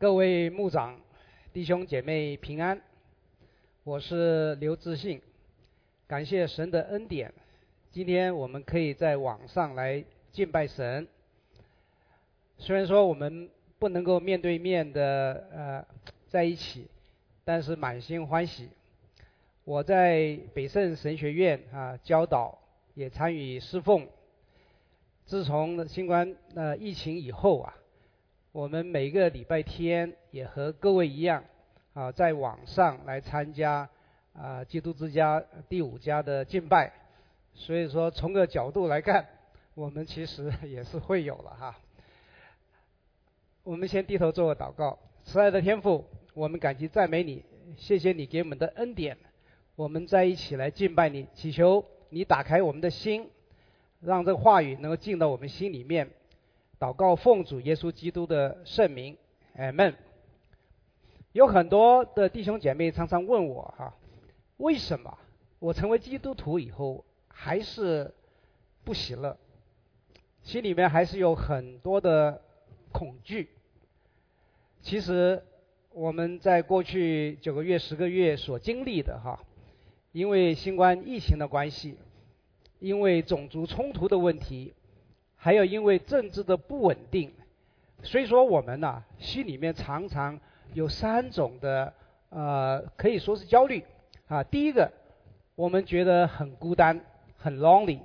各位牧长、弟兄姐妹平安，我是刘志信，感谢神的恩典，今天我们可以在网上来敬拜神。虽然说我们不能够面对面的呃在一起，但是满心欢喜。我在北圣神学院啊教导，也参与侍奉。自从新冠呃疫情以后啊。我们每个礼拜天也和各位一样啊，在网上来参加啊基督之家第五家的敬拜，所以说从个角度来看，我们其实也是会有了哈。我们先低头做个祷告，慈爱的天父，我们感激赞美你，谢谢你给我们的恩典，我们在一起来敬拜你，祈求你打开我们的心，让这个话语能够进到我们心里面。祷告奉主耶稣基督的圣名，阿门。有很多的弟兄姐妹常常问我哈，为什么我成为基督徒以后还是不喜乐？心里面还是有很多的恐惧。其实我们在过去九个月、十个月所经历的哈，因为新冠疫情的关系，因为种族冲突的问题。还有因为政治的不稳定，所以说我们呢心里面常常有三种的呃可以说是焦虑啊。第一个，我们觉得很孤单，很 lonely，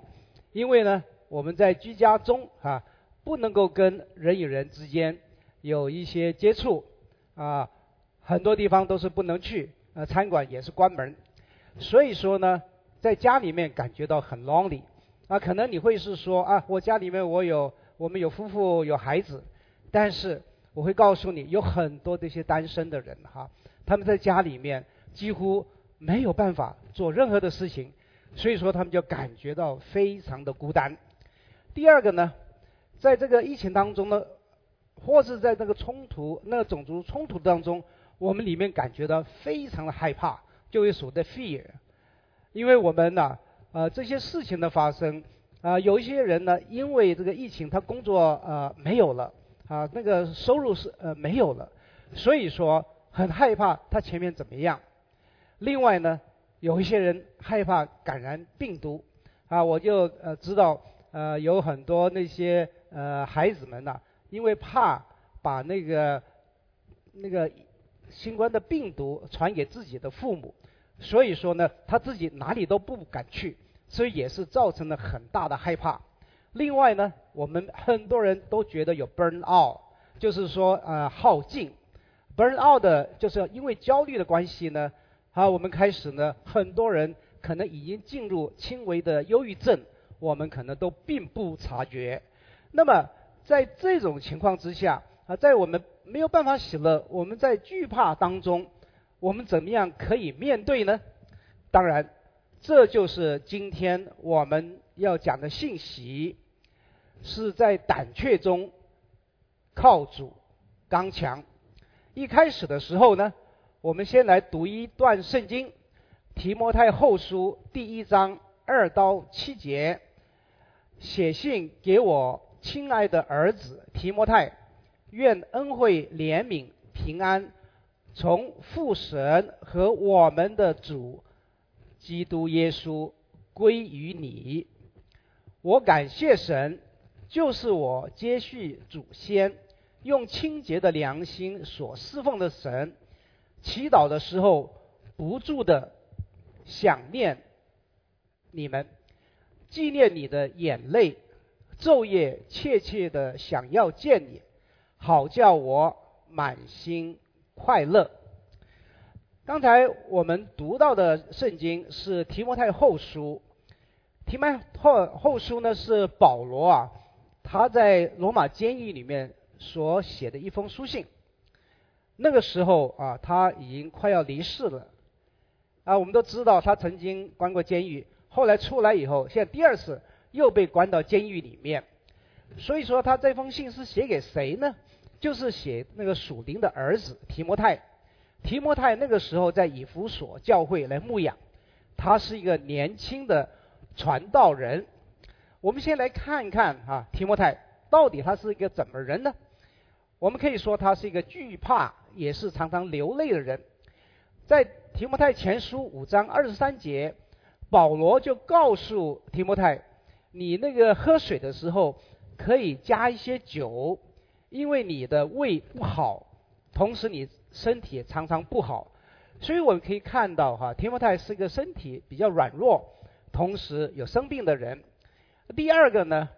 因为呢我们在居家中啊不能够跟人与人之间有一些接触啊，很多地方都是不能去，呃餐馆也是关门，所以说呢在家里面感觉到很 lonely。啊，可能你会是说啊，我家里面我有，我们有夫妇有孩子，但是我会告诉你，有很多这些单身的人哈，他们在家里面几乎没有办法做任何的事情，所以说他们就感觉到非常的孤单。第二个呢，在这个疫情当中呢，或是在那个冲突、那个种族冲突当中，我们里面感觉到非常的害怕，就会所谓的 fear，因为我们呢。呃，这些事情的发生，啊，有一些人呢，因为这个疫情，他工作呃没有了，啊，那个收入是呃没有了，所以说很害怕他前面怎么样。另外呢，有一些人害怕感染病毒，啊，我就呃知道呃有很多那些呃孩子们呐，因为怕把那个那个新冠的病毒传给自己的父母，所以说呢，他自己哪里都不敢去。所以也是造成了很大的害怕。另外呢，我们很多人都觉得有 burn out，就是说呃耗尽。burn out 的就是因为焦虑的关系呢，啊，我们开始呢，很多人可能已经进入轻微的忧郁症，我们可能都并不察觉。那么在这种情况之下啊，在我们没有办法喜乐，我们在惧怕当中，我们怎么样可以面对呢？当然。这就是今天我们要讲的信息，是在胆怯中靠主刚强。一开始的时候呢，我们先来读一段圣经，《提摩太后书》第一章二到七节，写信给我亲爱的儿子提摩太，愿恩惠、怜悯、平安从父神和我们的主。基督耶稣归于你，我感谢神，就是我接续祖先，用清洁的良心所侍奉的神。祈祷的时候不住的想念你们，纪念你的眼泪，昼夜切切的想要见你，好叫我满心快乐。刚才我们读到的圣经是提摩太后书，提摩太后书呢是保罗啊，他在罗马监狱里面所写的一封书信。那个时候啊，他已经快要离世了。啊，我们都知道他曾经关过监狱，后来出来以后，现在第二次又被关到监狱里面。所以说，他这封信是写给谁呢？就是写那个属灵的儿子提摩太。提摩太那个时候在以弗所教会来牧养，他是一个年轻的传道人。我们先来看一看啊，提摩太到底他是一个怎么人呢？我们可以说他是一个惧怕，也是常常流泪的人。在提摩太前书五章二十三节，保罗就告诉提摩太：“你那个喝水的时候可以加一些酒，因为你的胃不好，同时你身体常常不好。”所以我们可以看到，哈，提摩太是一个身体比较软弱，同时有生病的人。第二个呢，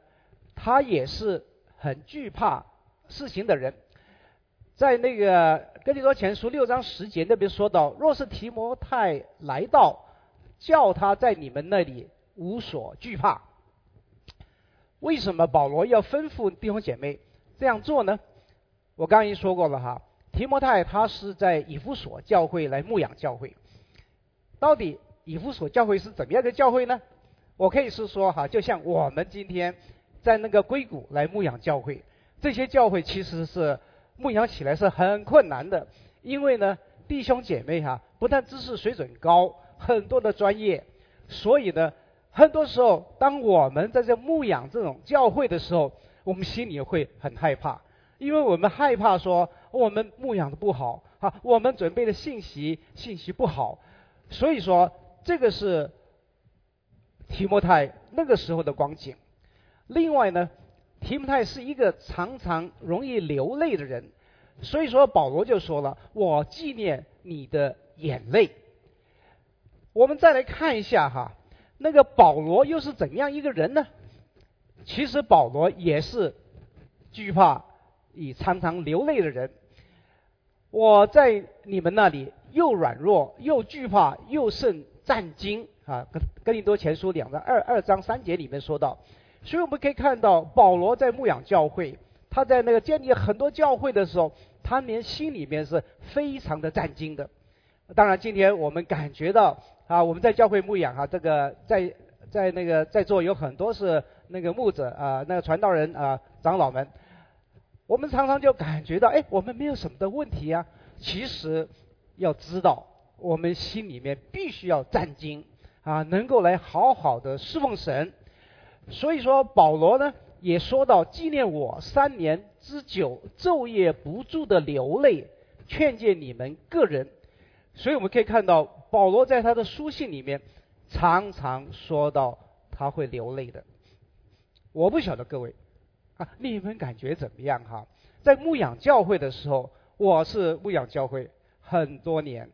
他也是很惧怕。事情的人，在那个哥林多前书六章十节那边说到：若是提摩太来到，叫他在你们那里无所惧怕。为什么保罗要吩咐弟兄姐妹这样做呢？我刚已经说过了哈，提摩太他是在以弗所教会来牧养教会。到底以弗所教会是怎么样的教会呢？我可以是说哈，就像我们今天在那个硅谷来牧养教会。这些教会其实是牧养起来是很困难的，因为呢，弟兄姐妹哈，不但知识水准高，很多的专业，所以呢，很多时候当我们在这牧养这种教会的时候，我们心里会很害怕，因为我们害怕说我们牧养的不好啊，我们准备的信息信息不好，所以说这个是提摩太那个时候的光景。另外呢。提摩太是一个常常容易流泪的人，所以说保罗就说了：“我纪念你的眼泪。”我们再来看一下哈，那个保罗又是怎样一个人呢？其实保罗也是惧怕、以常常流泪的人。我在你们那里又软弱又惧怕又甚战惊啊！跟跟林多前书两章二二章三节里面说到。所以我们可以看到，保罗在牧养教会，他在那个建立很多教会的时候，他连心里面是非常的战惊的。当然，今天我们感觉到啊，我们在教会牧养啊，这个在在那个在座有很多是那个牧者啊，那个传道人啊，长老们，我们常常就感觉到，哎，我们没有什么的问题啊。其实要知道，我们心里面必须要战惊啊，能够来好好的侍奉神。所以说，保罗呢也说到纪念我三年之久，昼夜不住的流泪，劝诫你们个人。所以我们可以看到，保罗在他的书信里面常常说到他会流泪的。我不晓得各位啊，你们感觉怎么样哈？在牧养教会的时候，我是牧养教会很多年，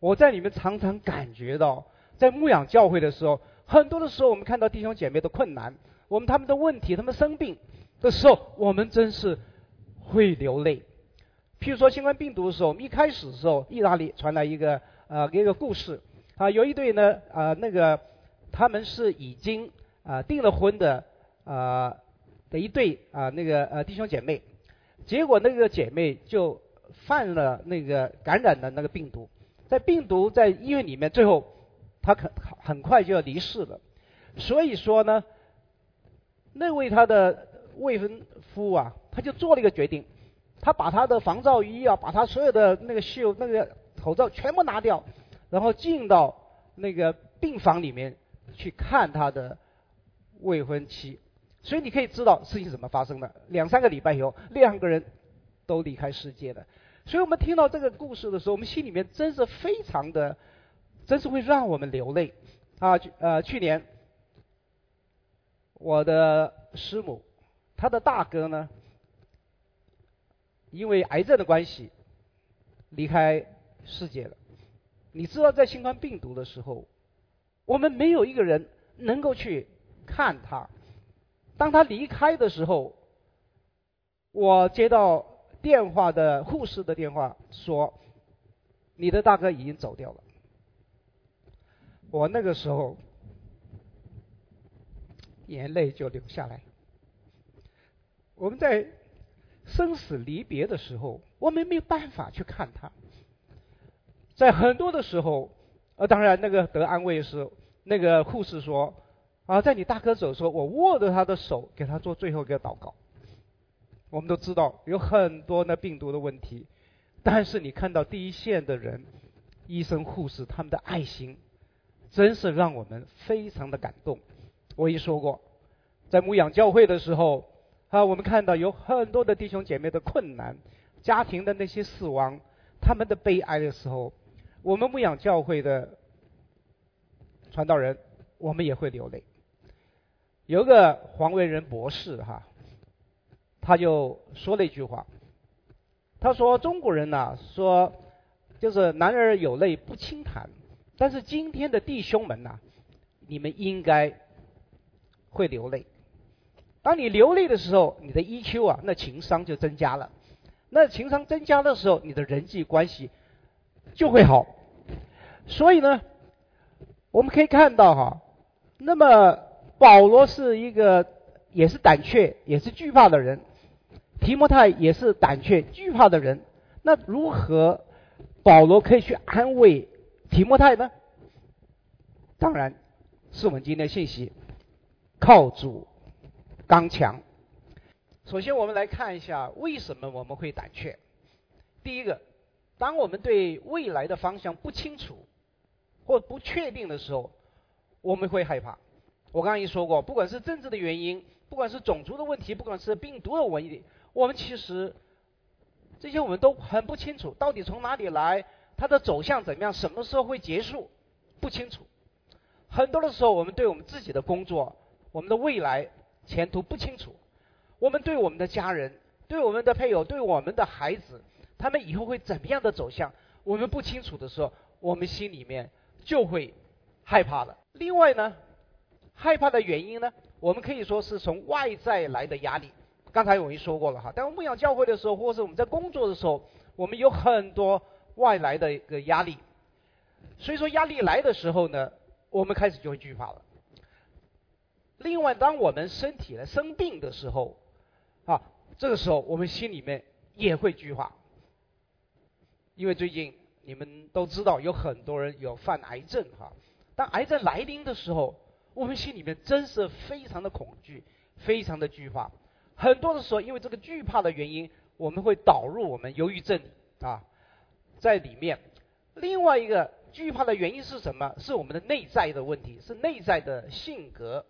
我在里面常常感觉到，在牧养教会的时候。很多的时候，我们看到弟兄姐妹的困难，我们他们的问题，他们生病的时候，我们真是会流泪。譬如说新冠病毒的时候，我们一开始的时候，意大利传来一个呃一个故事啊，有一对呢啊那个他们是已经啊订了婚的啊的一对啊那个呃弟兄姐妹，结果那个姐妹就犯了那个感染的那个病毒，在病毒在医院里面最后。他很很快就要离世了，所以说呢，那位他的未婚夫啊，他就做了一个决定，他把他的防罩衣啊，把他所有的那个袖、那个口罩全部拿掉，然后进到那个病房里面去看他的未婚妻。所以你可以知道事情怎么发生的。两三个礼拜以后，两个人都离开世界了。所以我们听到这个故事的时候，我们心里面真是非常的。真是会让我们流泪啊！呃，去年我的师母，她的大哥呢，因为癌症的关系离开世界了。你知道，在新冠病毒的时候，我们没有一个人能够去看他。当他离开的时候，我接到电话的护士的电话说：“你的大哥已经走掉了。”我那个时候眼泪就流下来了。我们在生死离别的时候，我们没有办法去看他。在很多的时候，呃，当然那个得安慰是那个护士说啊，在你大哥走的时候，我握着他的手，给他做最后一个祷告。我们都知道有很多的病毒的问题，但是你看到第一线的人，医生护士他们的爱心。真是让我们非常的感动。我已说过，在牧养教会的时候，啊，我们看到有很多的弟兄姐妹的困难，家庭的那些死亡，他们的悲哀的时候，我们牧养教会的传道人，我们也会流泪。有个黄维仁博士哈，他就说了一句话，他说中国人呐，说就是男儿有泪不轻弹，但是今天的弟兄们呐，你们应该会流泪。当你流泪的时候，你的 EQ 啊，那情商就增加了。那情商增加的时候，你的人际关系就会好。所以呢，我们可以看到哈，那么保罗是一个也是胆怯、也是惧怕的人，提摩太也是胆怯、惧怕的人。那如何保罗可以去安慰提摩太呢？当然是我们今天信息靠主。刚强。首先，我们来看一下为什么我们会胆怯。第一个，当我们对未来的方向不清楚或不确定的时候，我们会害怕。我刚刚已说过，不管是政治的原因，不管是种族的问题，不管是病毒的问题，我们其实这些我们都很不清楚，到底从哪里来，它的走向怎么样，什么时候会结束，不清楚。很多的时候，我们对我们自己的工作，我们的未来。前途不清楚，我们对我们的家人、对我们的配偶、对我们的孩子，他们以后会怎么样的走向，我们不清楚的时候，我们心里面就会害怕了。另外呢，害怕的原因呢，我们可以说是从外在来的压力。刚才我已经说过了哈，当我们牧养教会的时候，或是我们在工作的时候，我们有很多外来的一个压力。所以说压力来的时候呢，我们开始就会惧怕了。另外，当我们身体呢生病的时候，啊，这个时候我们心里面也会惧怕，因为最近你们都知道有很多人有犯癌症哈。当癌症来临的时候，我们心里面真是非常的恐惧，非常的惧怕。很多的时候，因为这个惧怕的原因，我们会导入我们忧郁症啊在里面。另外一个惧怕的原因是什么？是我们的内在的问题，是内在的性格。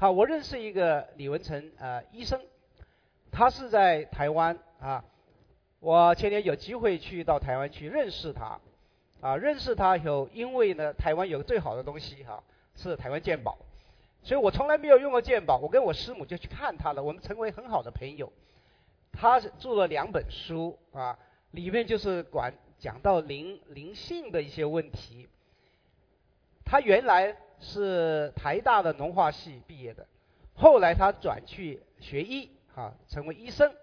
好，我认识一个李文成呃医生，他是在台湾啊。我前年有机会去到台湾去认识他，啊，认识他以后，因为呢，台湾有个最好的东西哈，是台湾健保，所以我从来没有用过鉴宝。我跟我师母就去看他了，我们成为很好的朋友。他做了两本书啊，里面就是管讲到灵灵性的一些问题。他原来。是台大的农化系毕业的，后来他转去学医，哈，成为医生。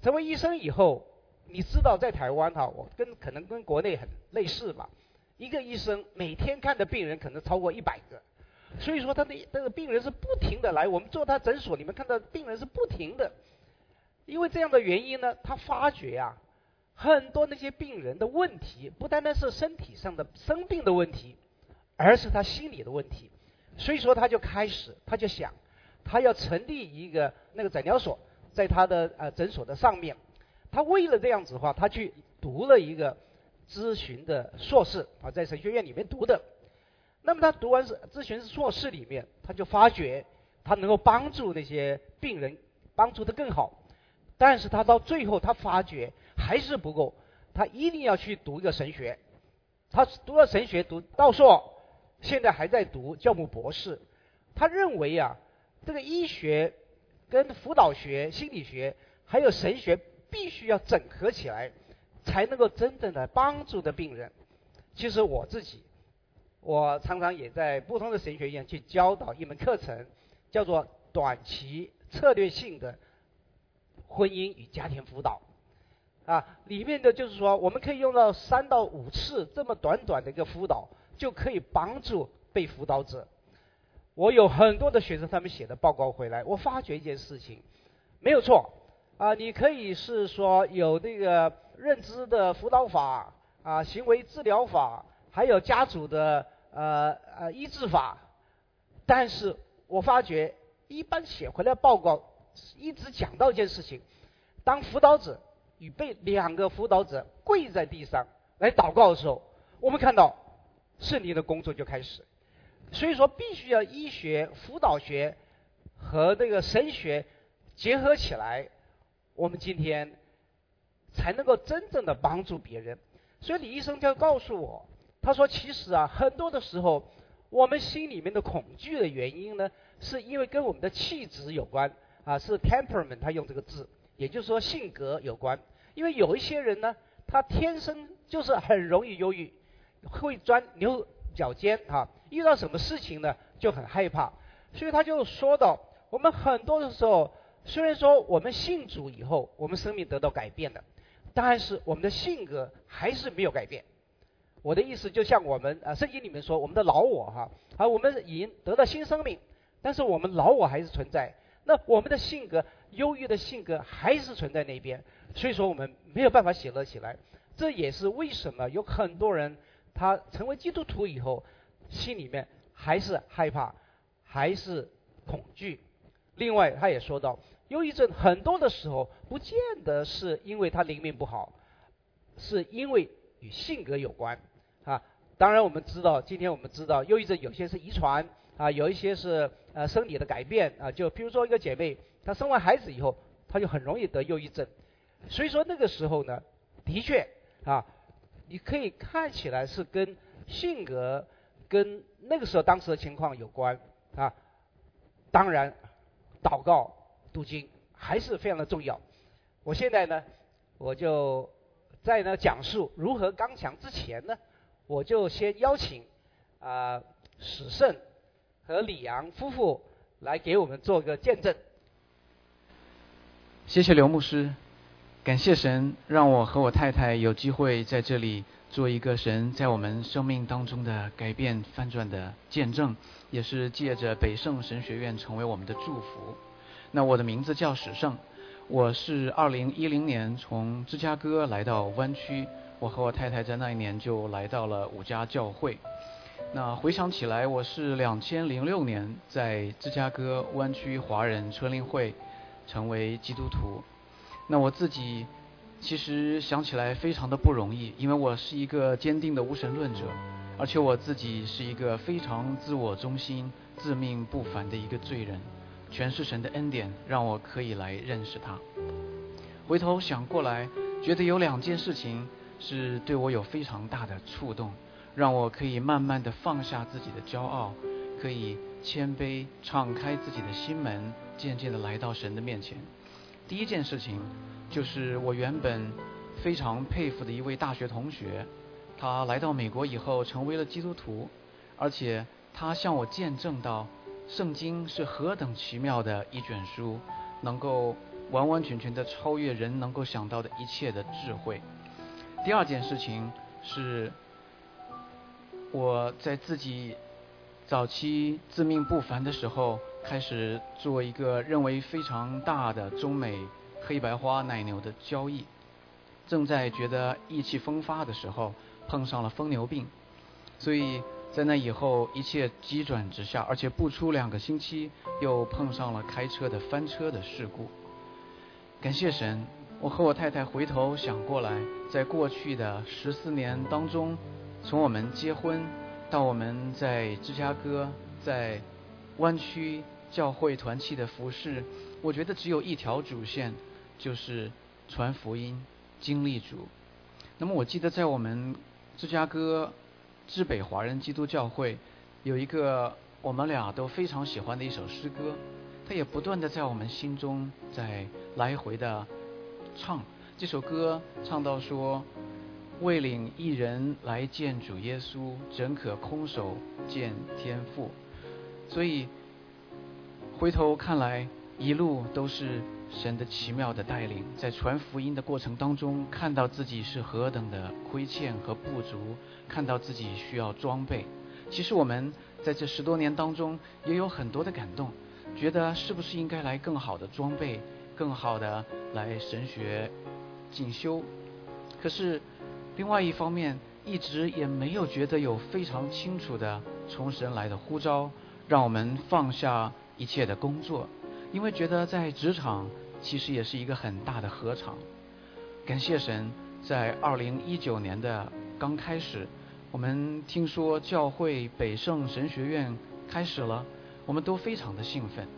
成为医生以后，你知道在台湾哈，我跟可能跟国内很类似吧，一个医生每天看的病人可能超过一百个，所以说他的这个病人是不停的来，我们做他诊所里面看到病人是不停的，因为这样的原因呢，他发觉呀，很多那些病人的问题不单单是身体上的生病的问题。而是他心理的问题，所以说他就开始，他就想，他要成立一个那个诊疗所，在他的呃诊所的上面。他为了这样子的话，他去读了一个咨询的硕士啊，在神学院里面读的。那么他读完是咨询硕士里面，他就发觉他能够帮助那些病人，帮助的更好。但是他到最后他发觉还是不够，他一定要去读一个神学。他读了神学，读道硕。现在还在读教牧博士，他认为啊，这个医学跟辅导学、心理学还有神学必须要整合起来，才能够真正的帮助的病人。其实我自己，我常常也在不同的神学院去教导一门课程，叫做短期策略性的婚姻与家庭辅导。啊，里面的就是说，我们可以用到三到五次这么短短的一个辅导。就可以帮助被辅导者。我有很多的学生，他们写的报告回来，我发觉一件事情，没有错啊，你可以是说有那个认知的辅导法啊，行为治疗法，还有家族的呃呃医治法，但是我发觉一般写回来报告一直讲到一件事情，当辅导者与被两个辅导者跪在地上来祷告的时候，我们看到。胜利的工作就开始，所以说必须要医学、辅导学和这个神学结合起来，我们今天才能够真正的帮助别人。所以李医生就告诉我，他说其实啊，很多的时候我们心里面的恐惧的原因呢，是因为跟我们的气质有关啊，是 temperament，他用这个字，也就是说性格有关。因为有一些人呢，他天生就是很容易忧郁，会钻牛角尖啊，遇到什么事情呢就很害怕。所以他就说到，我们很多的时候，虽然说我们信主以后，我们生命得到改变的，但是我们的性格还是没有改变。我的意思就像我们啊，圣经里面说，我们的老我哈，啊，我们已经得到新生命，但是我们老我还是存在。那我们的性格，忧郁的性格还是存在那边，所以说我们没有办法喜乐起来。这也是为什么有很多人他成为基督徒以后，心里面还是害怕。还是恐惧。另外，他也说到，忧郁症很多的时候不见得是因为他灵命不好，是因为与性格有关啊。当然，我们知道，今天我们知道，忧郁症有些是遗传啊，有一些是呃生理的改变啊。就比如说一个姐妹，她生完孩子以后，她就很容易得忧郁症。所以说那个时候呢，的确啊，你可以看起来是跟性格跟那个时候当时的情况有关。啊，当然，祷告、读经还是非常的重要。我现在呢，我就在呢讲述如何刚强之前呢，我就先邀请啊史胜和李阳夫妇来给我们做个见证。谢谢刘牧师，感谢神让我和我太太有机会在这里。做一个神在我们生命当中的改变翻转的见证，也是借着北圣神学院成为我们的祝福。那我的名字叫史胜，我是二零一零年从芝加哥来到湾区，我和我太太在那一年就来到了五家教会。那回想起来，我是两千零六年在芝加哥湾区华人春令会成为基督徒。那我自己。其实想起来非常的不容易，因为我是一个坚定的无神论者，而且我自己是一个非常自我中心、自命不凡的一个罪人。全是神的恩典，让我可以来认识他。回头想过来，觉得有两件事情是对我有非常大的触动，让我可以慢慢的放下自己的骄傲，可以谦卑敞开自己的心门，渐渐的来到神的面前。第一件事情。就是我原本非常佩服的一位大学同学，他来到美国以后成为了基督徒，而且他向我见证到，圣经是何等奇妙的一卷书，能够完完全全的超越人能够想到的一切的智慧。第二件事情是，我在自己早期自命不凡的时候，开始做一个认为非常大的中美。黑白花奶牛的交易，正在觉得意气风发的时候，碰上了疯牛病，所以在那以后一切急转直下，而且不出两个星期，又碰上了开车的翻车的事故。感谢神，我和我太太回头想过来，在过去的十四年当中，从我们结婚到我们在芝加哥在湾区教会团契的服饰，我觉得只有一条主线。就是传福音、经历主。那么我记得在我们芝加哥至北华人基督教会有一个我们俩都非常喜欢的一首诗歌，它也不断的在我们心中在来回的唱。这首歌唱到说：“为领一人来见主耶稣，怎可空手见天父？”所以回头看来，一路都是。神的奇妙的带领，在传福音的过程当中，看到自己是何等的亏欠和不足，看到自己需要装备。其实我们在这十多年当中也有很多的感动，觉得是不是应该来更好的装备，更好的来神学进修。可是另外一方面，一直也没有觉得有非常清楚的从神来的呼召，让我们放下一切的工作，因为觉得在职场。其实也是一个很大的合场。感谢神，在二零一九年的刚开始，我们听说教会北圣神学院开始了，我们都非常的兴奋，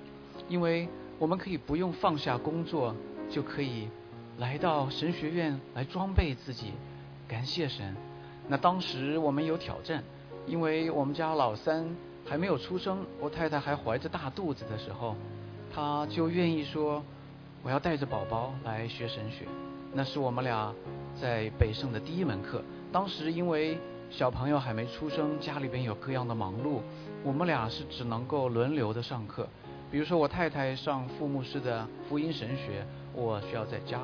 因为我们可以不用放下工作，就可以来到神学院来装备自己。感谢神。那当时我们有挑战，因为我们家老三还没有出生，我太太还怀着大肚子的时候，她就愿意说我要带着宝宝来学神学。那是我们俩在北圣的第一门课。当时因为小朋友还没出生，家里边有各样的忙碌，我们俩是只能够轮流的上课。比如说我太太上副牧师的福音神学，我需要在家。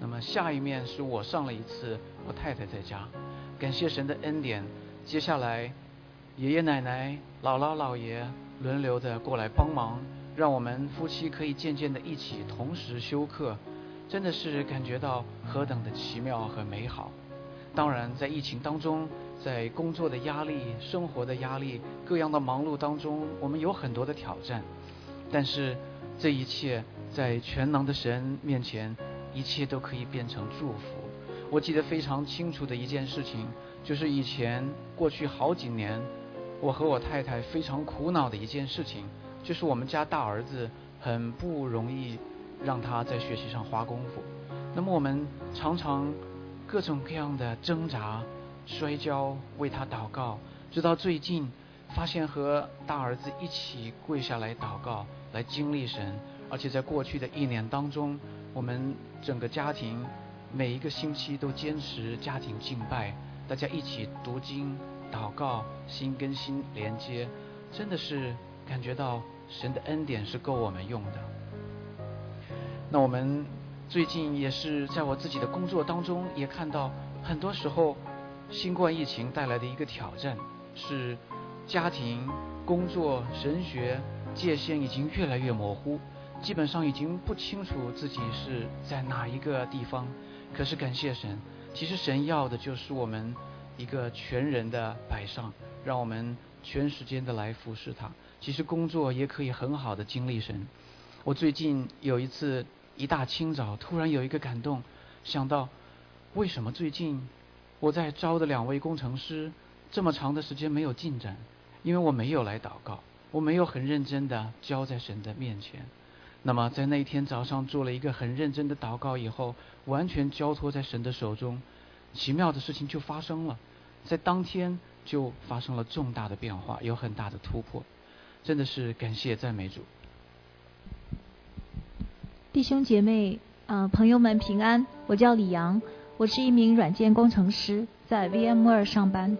那么下一面是我上了一次，我太太在家。感谢神的恩典，接下来爷爷奶奶、姥姥姥爷轮流的过来帮忙，让我们夫妻可以渐渐的一起同时休课。真的是感觉到何等的奇妙和美好。当然，在疫情当中，在工作的压力、生活的压力、各样的忙碌当中，我们有很多的挑战。但是，这一切在全能的神面前，一切都可以变成祝福。我记得非常清楚的一件事情，就是以前过去好几年，我和我太太非常苦恼的一件事情，就是我们家大儿子很不容易。让他在学习上花功夫。那么我们常常各种各样的挣扎、摔跤，为他祷告。直到最近，发现和大儿子一起跪下来祷告，来经历神。而且在过去的一年当中，我们整个家庭每一个星期都坚持家庭敬拜，大家一起读经、祷告，心跟心连接，真的是感觉到神的恩典是够我们用的。那我们最近也是在我自己的工作当中，也看到很多时候，新冠疫情带来的一个挑战是，家庭、工作、神学界限已经越来越模糊，基本上已经不清楚自己是在哪一个地方。可是感谢神，其实神要的就是我们一个全人的摆上，让我们全时间的来服侍他。其实工作也可以很好的经历神。我最近有一次。一大清早，突然有一个感动，想到为什么最近我在招的两位工程师这么长的时间没有进展？因为我没有来祷告，我没有很认真的交在神的面前。那么在那一天早上做了一个很认真的祷告以后，完全交托在神的手中，奇妙的事情就发生了，在当天就发生了重大的变化，有很大的突破，真的是感谢赞美主。弟兄姐妹，呃，朋友们平安。我叫李阳，我是一名软件工程师，在 VMware 上班。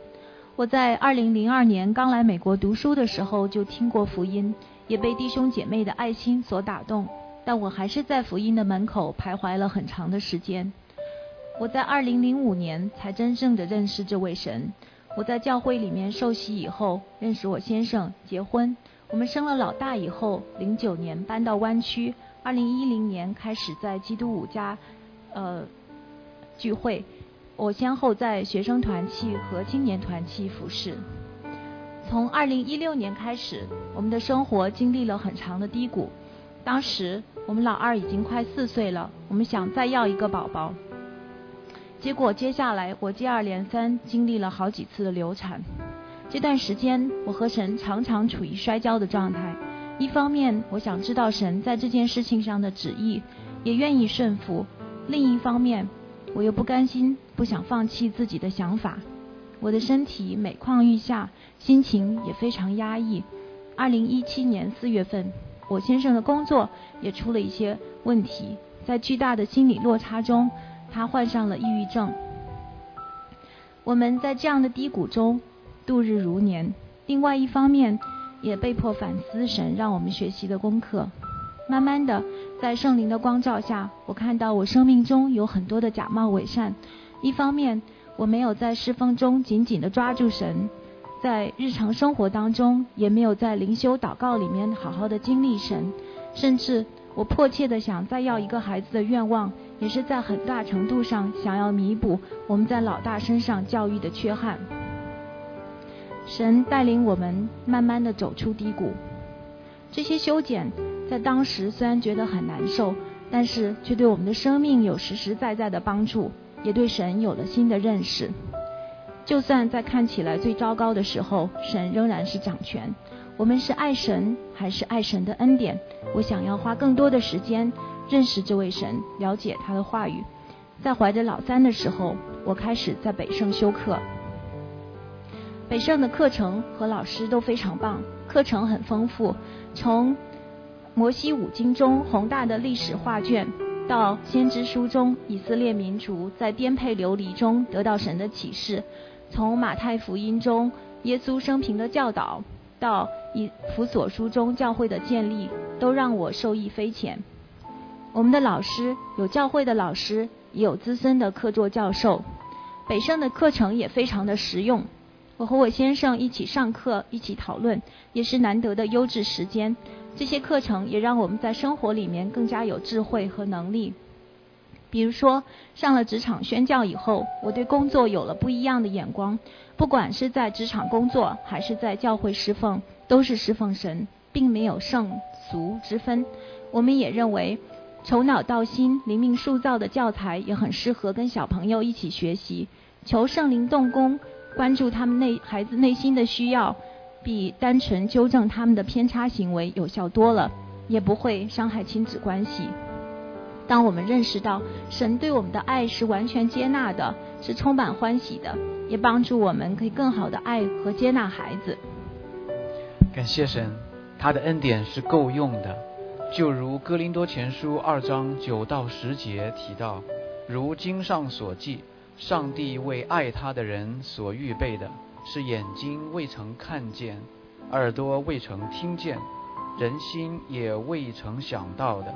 我在2002年刚来美国读书的时候就听过福音，也被弟兄姐妹的爱心所打动。但我还是在福音的门口徘徊了很长的时间。我在2005年才真正的认识这位神。我在教会里面受洗以后，认识我先生，结婚。我们生了老大以后，09年搬到湾区。二零一零年开始在基督五家，呃，聚会。我先后在学生团契和青年团契服侍。从二零一六年开始，我们的生活经历了很长的低谷。当时我们老二已经快四岁了，我们想再要一个宝宝。结果接下来我接二连三经历了好几次的流产。这段时间，我和神常常处于摔跤的状态。一方面，我想知道神在这件事情上的旨意，也愿意顺服；另一方面，我又不甘心，不想放弃自己的想法。我的身体每况愈下，心情也非常压抑。二零一七年四月份，我先生的工作也出了一些问题，在巨大的心理落差中，他患上了抑郁症。我们在这样的低谷中度日如年。另外一方面，也被迫反思神让我们学习的功课。慢慢的，在圣灵的光照下，我看到我生命中有很多的假冒伪善。一方面，我没有在侍奉中紧紧的抓住神，在日常生活当中也没有在灵修祷告里面好好的经历神。甚至我迫切的想再要一个孩子的愿望，也是在很大程度上想要弥补我们在老大身上教育的缺憾。神带领我们慢慢的走出低谷，这些修剪在当时虽然觉得很难受，但是却对我们的生命有实实在在的帮助，也对神有了新的认识。就算在看起来最糟糕的时候，神仍然是掌权。我们是爱神还是爱神的恩典？我想要花更多的时间认识这位神，了解他的话语。在怀着老三的时候，我开始在北圣修课。北圣的课程和老师都非常棒，课程很丰富，从摩西五经中宏大的历史画卷，到先知书中以色列民族在颠沛流离中得到神的启示，从马太福音中耶稣生平的教导，到以弗所书中教会的建立，都让我受益匪浅。我们的老师有教会的老师。也有资深的客座教授，北圣的课程也非常的实用。我和我先生一起上课，一起讨论，也是难得的优质时间。这些课程也让我们在生活里面更加有智慧和能力。比如说，上了职场宣教以后，我对工作有了不一样的眼光。不管是在职场工作，还是在教会侍奉，都是侍奉神，并没有圣俗之分。我们也认为。从脑到心灵命塑造的教材也很适合跟小朋友一起学习。求圣灵动工，关注他们内孩子内心的需要，比单纯纠正他们的偏差行为有效多了，也不会伤害亲子关系。当我们认识到神对我们的爱是完全接纳的，是充满欢喜的，也帮助我们可以更好的爱和接纳孩子。感谢神，他的恩典是够用的。就如哥林多前书二章九到十节提到，如经上所记，上帝为爱他的人所预备的，是眼睛未曾看见，耳朵未曾听见，人心也未曾想到的，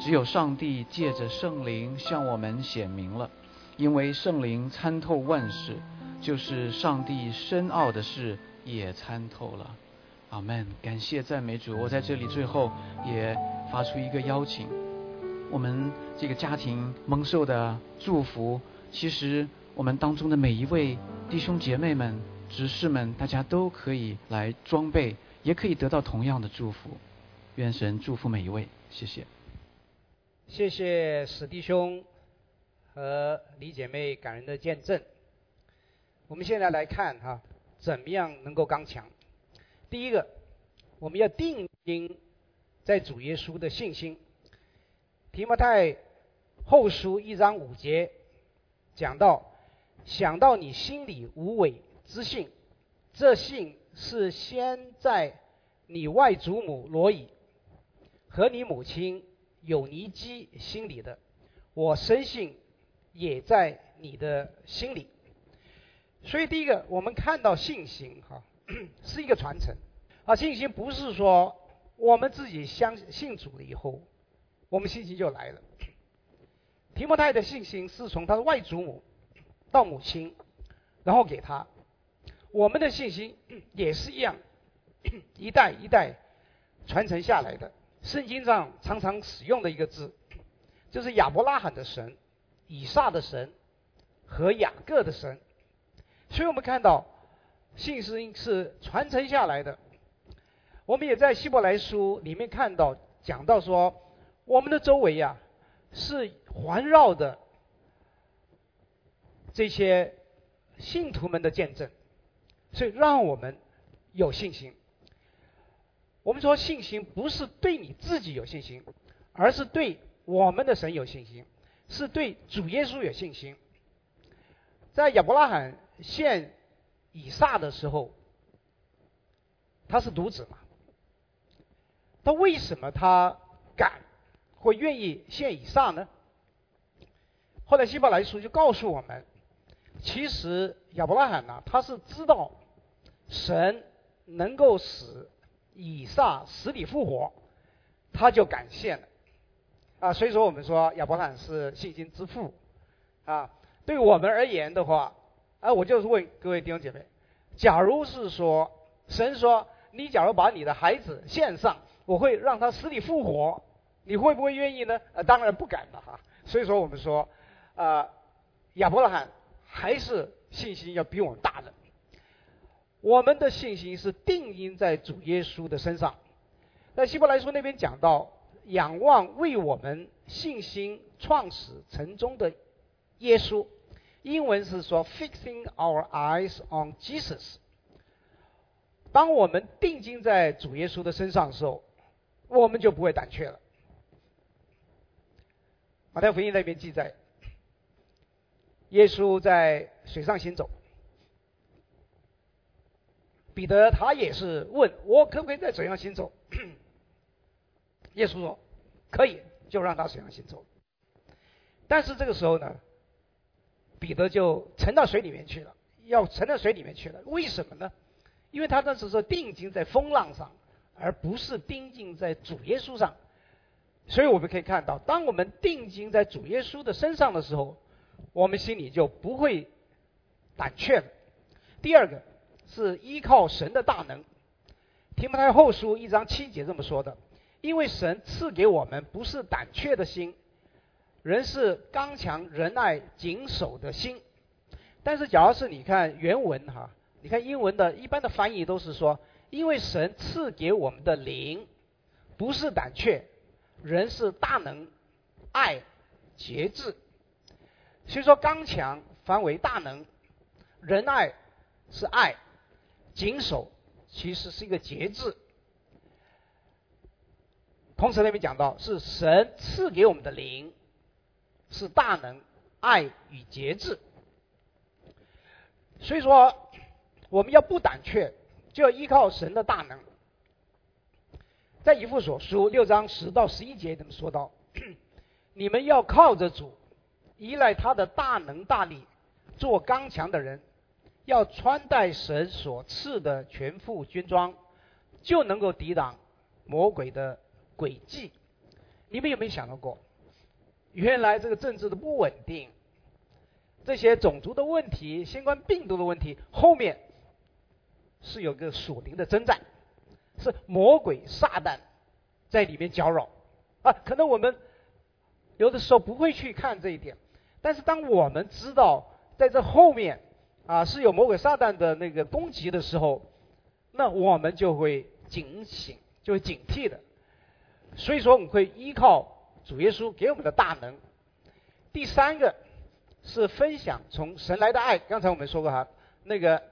只有上帝借着圣灵向我们显明了。因为圣灵参透万事，就是上帝深奥的事也参透了。阿门，感谢赞美主。我在这里最后也发出一个邀请，我们这个家庭蒙受的祝福，其实我们当中的每一位弟兄姐妹们、执事们，大家都可以来装备，也可以得到同样的祝福。愿神祝福每一位，谢谢。谢谢史弟兄和李姐妹感人的见证。我们现在来看哈，怎么样能够刚强。第一个，我们要定睛在主耶稣的信心。提摩太后书一章五节讲到，想到你心里无伪之信，这信是先在你外祖母罗伊和你母亲有尼基心里的，我深信也在你的心里。所以第一个，我们看到信心哈。是一个传承，啊，信心不是说我们自己相信主了以后，我们信心就来了。提摩太的信心是从他的外祖母到母亲，然后给他。我们的信心也是一样，一代一代传承下来的。圣经上常常使用的一个字，就是亚伯拉罕的神、以撒的神和雅各的神。所以我们看到。信心是传承下来的。我们也在希伯来书里面看到，讲到说，我们的周围呀是环绕的这些信徒们的见证，所以让我们有信心。我们说信心不是对你自己有信心，而是对我们的神有信心，是对主耶稣有信心。在亚伯拉罕献。以撒的时候，他是独子嘛？他为什么他敢会愿意献以撒呢？后来希伯来书就告诉我们，其实亚伯拉罕呢，他是知道神能够使以撒死里复活，他就敢献了啊。所以说，我们说亚伯拉罕是信心之父啊。对我们而言的话。啊，我就是问各位弟兄姐妹，假如是说神说你假如把你的孩子献上，我会让他死里复活，你会不会愿意呢？呃，当然不敢了哈。所以说我们说，啊，亚伯拉罕还是信心要比我们大的。我们的信心是定因在主耶稣的身上。在希伯来书那边讲到，仰望为我们信心创始成终的耶稣。英文是说 fixing our eyes on Jesus。当我们定睛在主耶稣的身上的时候，我们就不会胆怯了。马太福音那边记载，耶稣在水上行走，彼得他也是问我可不可以在水上行走？耶稣说可以，就让他水上行走。但是这个时候呢，彼得就沉到水里面去了，要沉到水里面去了。为什么呢？因为他当时候定睛在风浪上，而不是定睛在主耶稣上。所以我们可以看到，当我们定睛在主耶稣的身上的时候，我们心里就不会胆怯了。第二个是依靠神的大能。提摩太后书一章七节这么说的：因为神赐给我们不是胆怯的心，人是刚强仁爱谨守的心。但是，假如是你看原文哈。你看英文的一般的翻译都是说，因为神赐给我们的灵不是胆怯，人是大能、爱、节制。所以说刚强反为大能，仁爱是爱，谨守其实是一个节制。同时那边讲到是神赐给我们的灵是大能、爱与节制。所以说。我们要不胆怯，就要依靠神的大能。在以父所书六章十到十一节怎么说到？你们要靠着主，依赖他的大能大力，做刚强的人，要穿戴神所赐的全副军装，就能够抵挡魔鬼的诡计。你们有没有想到过？原来这个政治的不稳定，这些种族的问题、新冠病毒的问题，后面。是有个属灵的征战，是魔鬼撒旦在里面搅扰啊！可能我们有的时候不会去看这一点，但是当我们知道在这后面啊是有魔鬼撒旦的那个攻击的时候，那我们就会警醒，就会警惕的。所以说，我们会依靠主耶稣给我们的大能。第三个是分享从神来的爱，刚才我们说过哈，那个。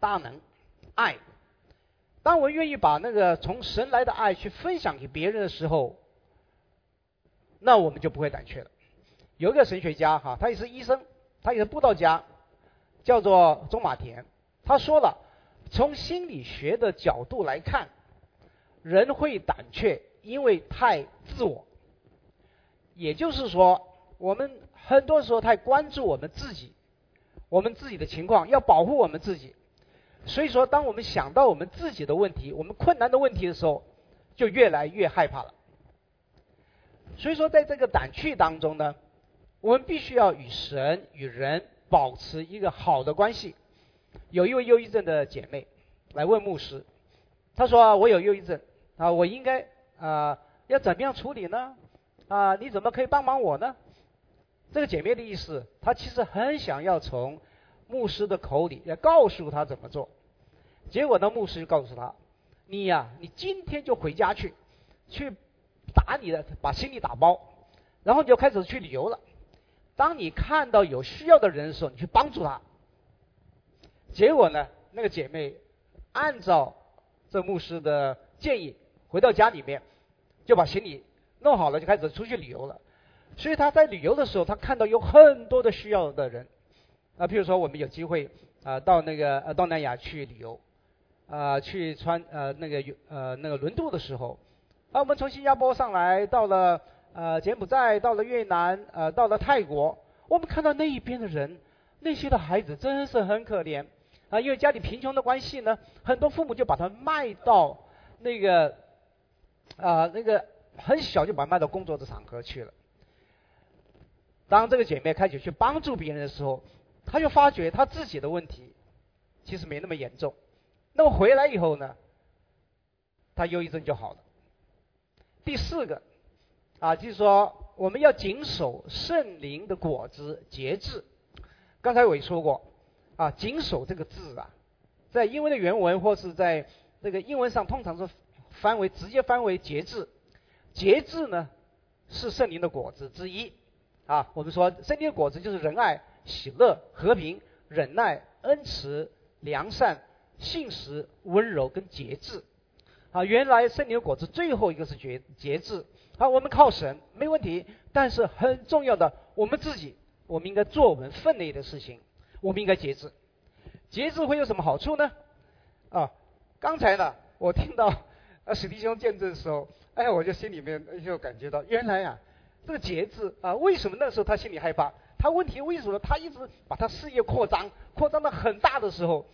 大能，爱。当我愿意把那个从神来的爱去分享给别人的时候，那我们就不会胆怯了。有一个神学家哈，他也是医生，他也是布道家，叫做中马田。他说了，从心理学的角度来看，人会胆怯，因为太自我。也就是说，我们很多时候太关注我们自己，我们自己的情况，要保护我们自己。所以说，当我们想到我们自己的问题、我们困难的问题的时候，就越来越害怕了。所以说，在这个胆怯当中呢，我们必须要与神、与人保持一个好的关系。有一位忧郁症的姐妹来问牧师，她说：“我有忧郁症啊，我应该啊要怎么样处理呢？啊，你怎么可以帮忙我呢？”这个姐妹的意思，她其实很想要从。牧师的口里要告诉他怎么做，结果呢，牧师就告诉他：“你呀，你今天就回家去，去打你的，把行李打包，然后你就开始去旅游了。当你看到有需要的人的时候，你去帮助他。”结果呢，那个姐妹按照这牧师的建议，回到家里面就把行李弄好了，就开始出去旅游了。所以他在旅游的时候，他看到有很多的需要的人。啊，譬如说我们有机会啊到那个呃东南亚去旅游，啊去穿呃那个呃那个轮渡的时候，啊我们从新加坡上来到了呃柬埔寨，到了越南，呃到了泰国，我们看到那一边的人，那些的孩子真是很可怜啊，因为家里贫穷的关系呢，很多父母就把他卖到那个啊那个很小就把他卖到工作的场合去了。当这个姐妹开始去帮助别人的时候，她就发觉她自己的问题其实没那么严重，那么回来以后呢，他忧郁症就好了。第四个啊，就是说我们要谨守圣灵的果子，节制。刚才我也说过啊，谨守这个字啊，在英文的原文或是在那个英文上，通常是翻为直接翻为节制。节制呢是圣灵的果子之一啊，我们说圣灵的果子就是仁爱、喜乐、和平、忍耐、恩慈、良善、信实、温柔跟节制。啊，原来圣灵的果子最后一个是节节制。啊，我们靠神没问题，但是很重要的，我们自己，我们应该做我们分内的事情，我们应该节制。节制会有什么好处呢？啊，刚才呢，我听到呃史弟兄见证的时候，哎，我就心里面就感觉到，原来啊，这个节制啊，为什么那时候他心里害怕？他问题为什么他一直把他事业扩张，扩张的很大的时候，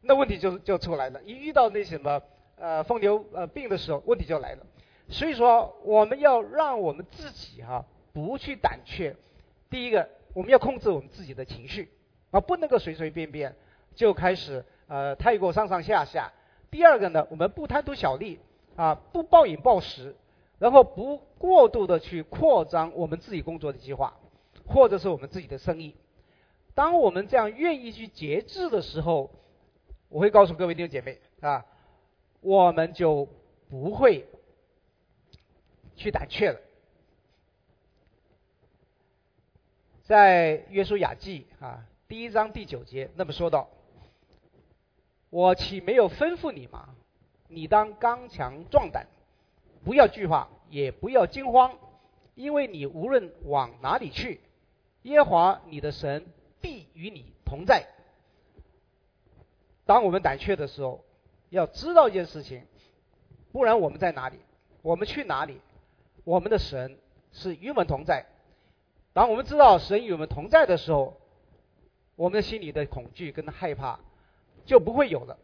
那问题就就出来了。一遇到那什么呃疯牛呃病的时候，问题就来了。所以说，我们要让我们自己哈不去胆怯。第一个，我们要控制我们自己的情绪啊，不能够随随便便就开始呃太过上上下下。第二个呢，我们不贪图小利啊，不暴饮暴食，然后不过度的去扩张我们自己工作的计划。或者是我们自己的生意，当我们这样愿意去节制的时候，我会告诉各位弟兄姐妹啊，我们就不会去胆怯了。在约书亚记啊第一章第九节那么说道：“我岂没有吩咐你吗？你当刚强壮胆，不要惧怕，也不要惊慌，因为你无论往哪里去。”耶华你的神必与你同在。当我们胆怯的时候，要知道一件事情，不然我们在哪里？我们去哪里？我们的神是与我们同在。当我们知道神与我们同在的时候，我们心里的恐惧跟害怕就不会有了。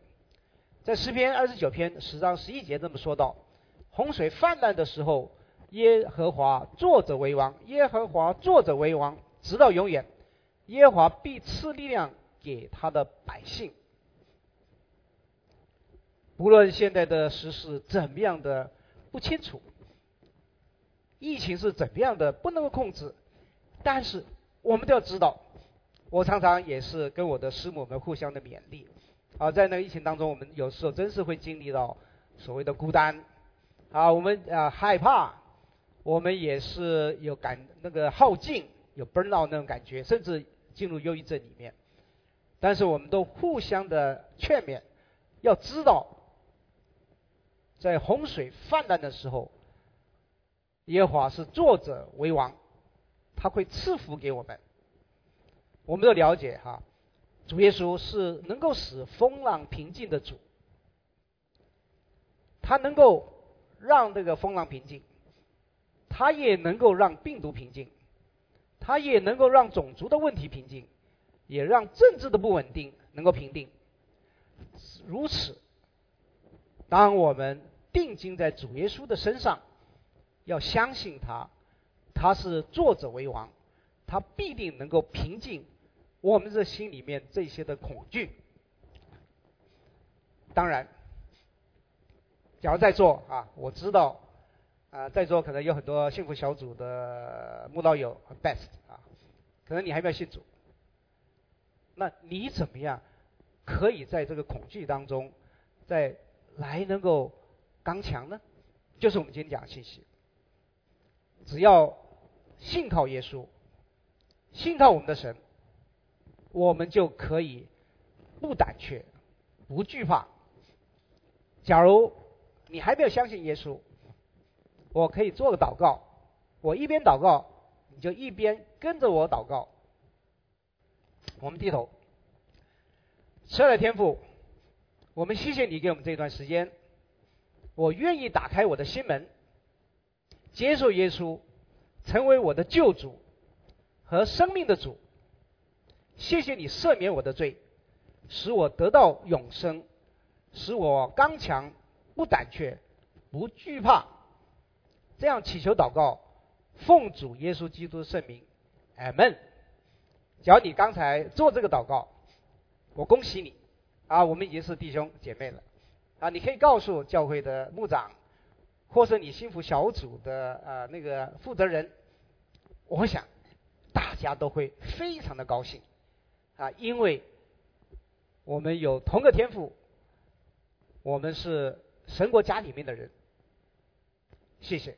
在诗篇二十九篇十章十一节这么说道：洪水泛滥的时候，耶和华坐着为王，耶和华坐着为王。直到永远，耶和华必赐力量给他的百姓。不论现在的时事怎么样的不清楚，疫情是怎么样的不能够控制，但是我们都要知道，我常常也是跟我的师母们互相的勉励。啊，在那个疫情当中，我们有时候真是会经历到所谓的孤单，啊，我们啊害怕，我们也是有感那个耗尽。有 burn out 那种感觉，甚至进入忧郁症里面。但是我们都互相的劝勉，要知道，在洪水泛滥的时候，耶和华是作者为王，他会赐福给我们。我们都了解哈，主耶稣是能够使风浪平静的主，他能够让这个风浪平静，他也能够让病毒平静。他也能够让种族的问题平静，也让政治的不稳定能够平定。如此，当我们定睛在主耶稣的身上，要相信他，他是作者为王，他必定能够平静我们这心里面这些的恐惧。当然，假如在座啊，我知道。啊，在座可能有很多幸福小组的慕道友，best 啊，可能你还没有信主，那你怎么样可以在这个恐惧当中，在来能够刚强呢？就是我们今天讲的信息，只要信靠耶稣，信靠我们的神，我们就可以不胆怯，不惧怕。假如你还没有相信耶稣，我可以做个祷告，我一边祷告，你就一边跟着我祷告。我们低头，亲爱的天父，我们谢谢你给我们这段时间，我愿意打开我的心门，接受耶稣，成为我的救主和生命的主。谢谢你赦免我的罪，使我得到永生，使我刚强，不胆怯，不惧怕。这样祈求祷告，奉主耶稣基督的圣名，阿门。只要你刚才做这个祷告，我恭喜你，啊，我们已经是弟兄姐妹了，啊，你可以告诉教会的牧长，或者你幸福小组的啊那个负责人，我想大家都会非常的高兴，啊，因为我们有同个天赋，我们是神国家里面的人，谢谢。